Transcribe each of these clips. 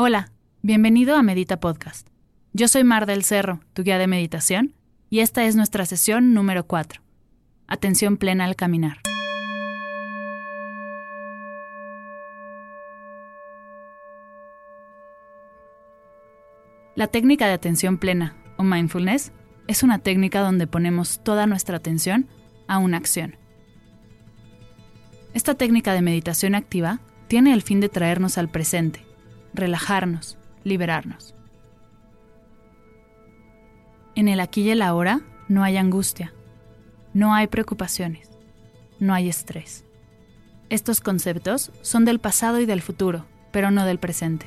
Hola, bienvenido a Medita Podcast. Yo soy Mar del Cerro, tu guía de meditación, y esta es nuestra sesión número 4. Atención plena al caminar. La técnica de atención plena, o mindfulness, es una técnica donde ponemos toda nuestra atención a una acción. Esta técnica de meditación activa tiene el fin de traernos al presente, relajarnos, liberarnos. En el aquí y el ahora no hay angustia, no hay preocupaciones, no hay estrés. Estos conceptos son del pasado y del futuro, pero no del presente.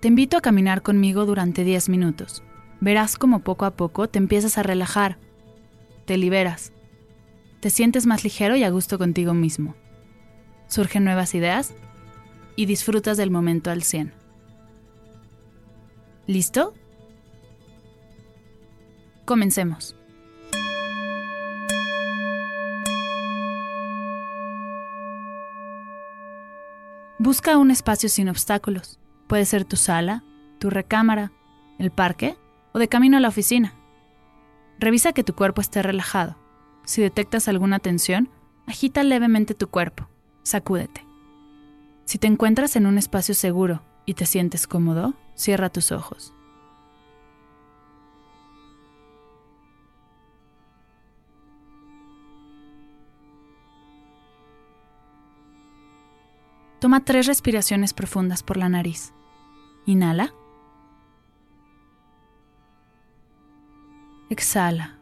Te invito a caminar conmigo durante 10 minutos. Verás cómo poco a poco te empiezas a relajar, te liberas, te sientes más ligero y a gusto contigo mismo. Surgen nuevas ideas y disfrutas del momento al 100. ¿Listo? Comencemos. Busca un espacio sin obstáculos. Puede ser tu sala, tu recámara, el parque o de camino a la oficina. Revisa que tu cuerpo esté relajado. Si detectas alguna tensión, agita levemente tu cuerpo, sacúdete. Si te encuentras en un espacio seguro y te sientes cómodo, cierra tus ojos. Toma tres respiraciones profundas por la nariz. Inhala. Exhala.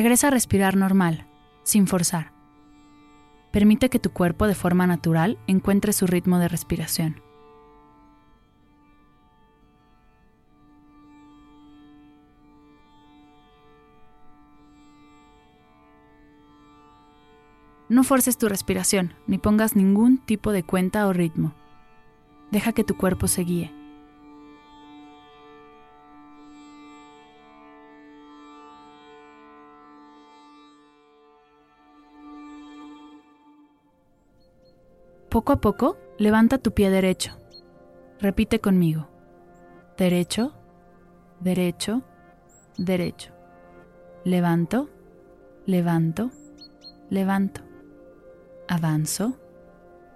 Regresa a respirar normal, sin forzar. Permite que tu cuerpo de forma natural encuentre su ritmo de respiración. No forces tu respiración, ni pongas ningún tipo de cuenta o ritmo. Deja que tu cuerpo se guíe. Poco a poco, levanta tu pie derecho. Repite conmigo. Derecho, derecho, derecho. Levanto, levanto, levanto. Avanzo,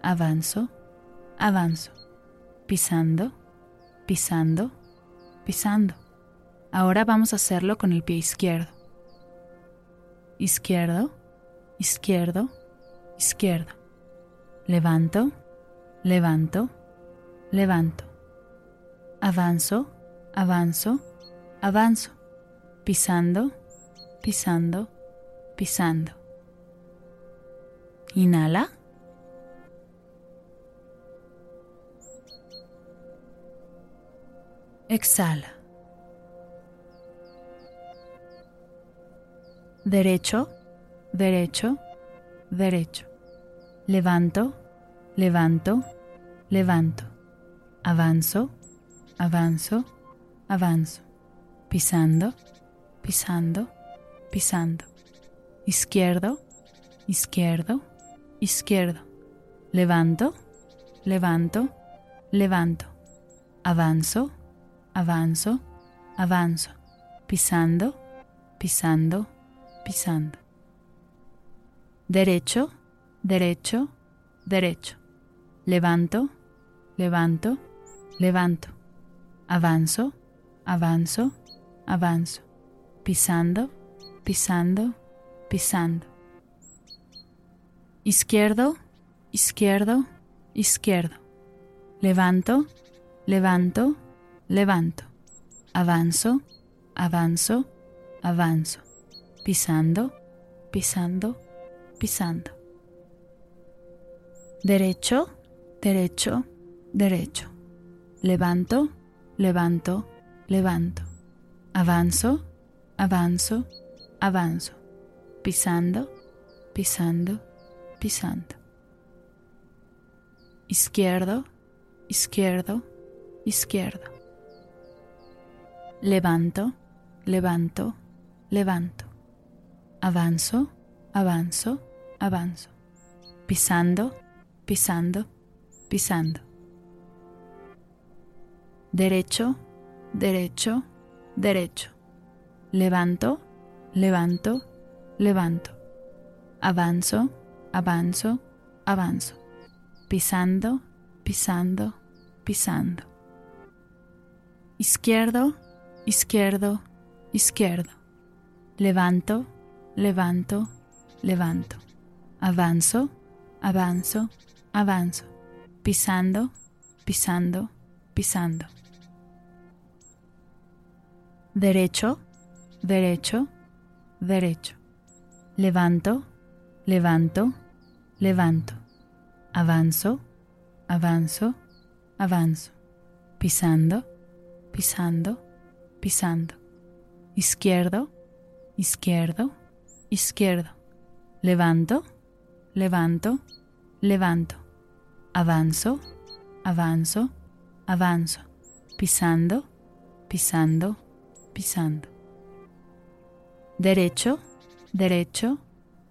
avanzo, avanzo. Pisando, pisando, pisando. Ahora vamos a hacerlo con el pie izquierdo. Izquierdo, izquierdo, izquierdo. Levanto, levanto, levanto. Avanzo, avanzo, avanzo. Pisando, pisando, pisando. Inhala. Exhala. Derecho, derecho, derecho. Levanto, levanto, levanto. Avanzo, avanzo, avanzo. Pisando, pisando, pisando. Izquierdo, izquierdo, izquierdo. Levanto, levanto, levanto. Avanzo, avanzo, avanzo. Pisando, pisando, pisando. Derecho, derecho, derecho. Levanto, levanto, levanto. Avanzo, avanzo, avanzo. Pisando, pisando, pisando. Izquierdo, izquierdo, izquierdo. Levanto, levanto, levanto. Avanzo, avanzo, avanzo. Pisando, pisando, pisando. Derecho, derecho, derecho. Levanto, levanto, levanto. Avanzo, avanzo, avanzo. Pisando, pisando, pisando. Izquierdo, izquierdo, izquierdo. Levanto, levanto, levanto. Avanzo, avanzo, avanzo. Pisando, pisando, pisando. Derecho, derecho, derecho. Levanto, levanto, levanto. Avanzo, avanzo, avanzo. Pisando, pisando, pisando. Izquierdo, izquierdo, izquierdo. Levanto, levanto, levanto. Avanzo, avanzo, avanzo. Pisando, pisando, pisando. Derecho, derecho, derecho. Levanto, levanto, levanto. Avanzo, avanzo, avanzo. Pisando, pisando, pisando. Izquierdo, izquierdo, izquierdo. Levanto, levanto, levanto. Avanzo, avanzo, avanzo. Pisando, pisando, pisando. Derecho, derecho,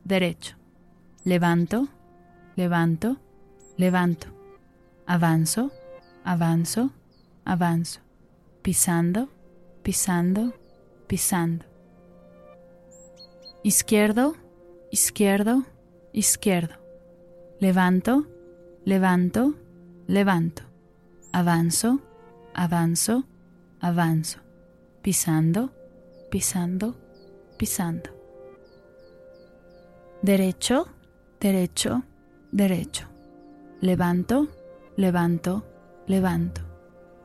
derecho. Levanto, levanto, levanto. Avanzo, avanzo, avanzo. Pisando, pisando, pisando. Izquierdo, izquierdo, izquierdo. Levanto, levanto, levanto. Avanzo, avanzo, avanzo. Pisando, pisando, pisando. Derecho, derecho, derecho. Levanto, levanto, levanto.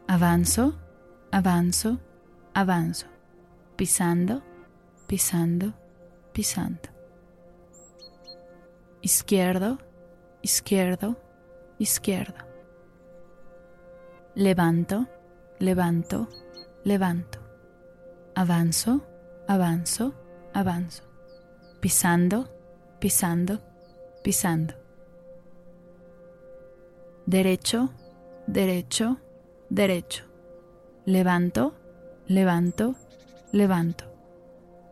Avanzo, avanzo, avanzo. Pisando, pisando, pisando. Izquierdo, izquierdo, izquierdo. Levanto, levanto, levanto. Avanzo, avanzo, avanzo. Pisando, pisando, pisando. Derecho, derecho, derecho. Levanto, levanto, levanto.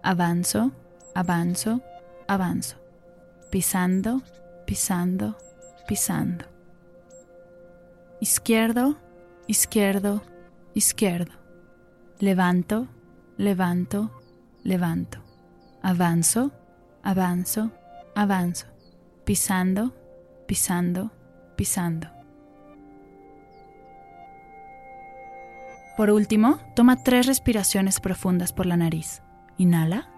Avanzo, avanzo, avanzo. Pisando, pisando, pisando. Izquierdo, izquierdo, izquierdo. Levanto, levanto, levanto. Avanzo, avanzo, avanzo. Pisando, pisando, pisando. Por último, toma tres respiraciones profundas por la nariz. Inhala.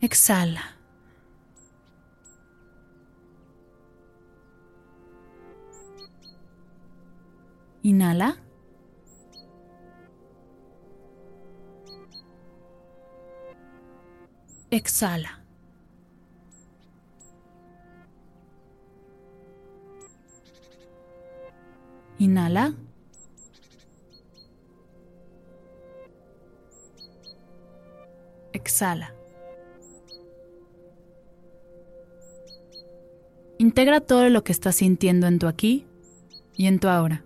Exhala. Inhala. Exhala. Inhala. Exhala. Integra todo lo que estás sintiendo en tu aquí y en tu ahora.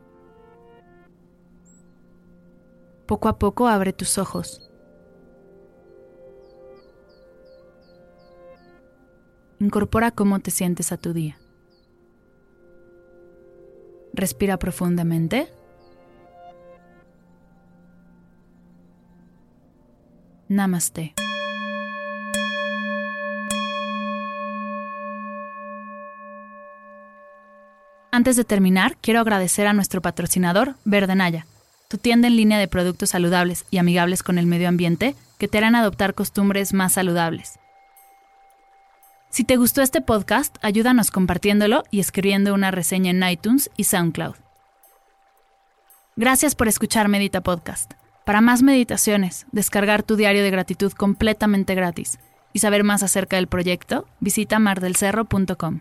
Poco a poco abre tus ojos. Incorpora cómo te sientes a tu día. Respira profundamente. Namaste. Antes de terminar, quiero agradecer a nuestro patrocinador, Verdenaya, tu tienda en línea de productos saludables y amigables con el medio ambiente que te harán adoptar costumbres más saludables. Si te gustó este podcast, ayúdanos compartiéndolo y escribiendo una reseña en iTunes y SoundCloud. Gracias por escuchar Medita Podcast. Para más meditaciones, descargar tu diario de gratitud completamente gratis y saber más acerca del proyecto, visita mardelcerro.com.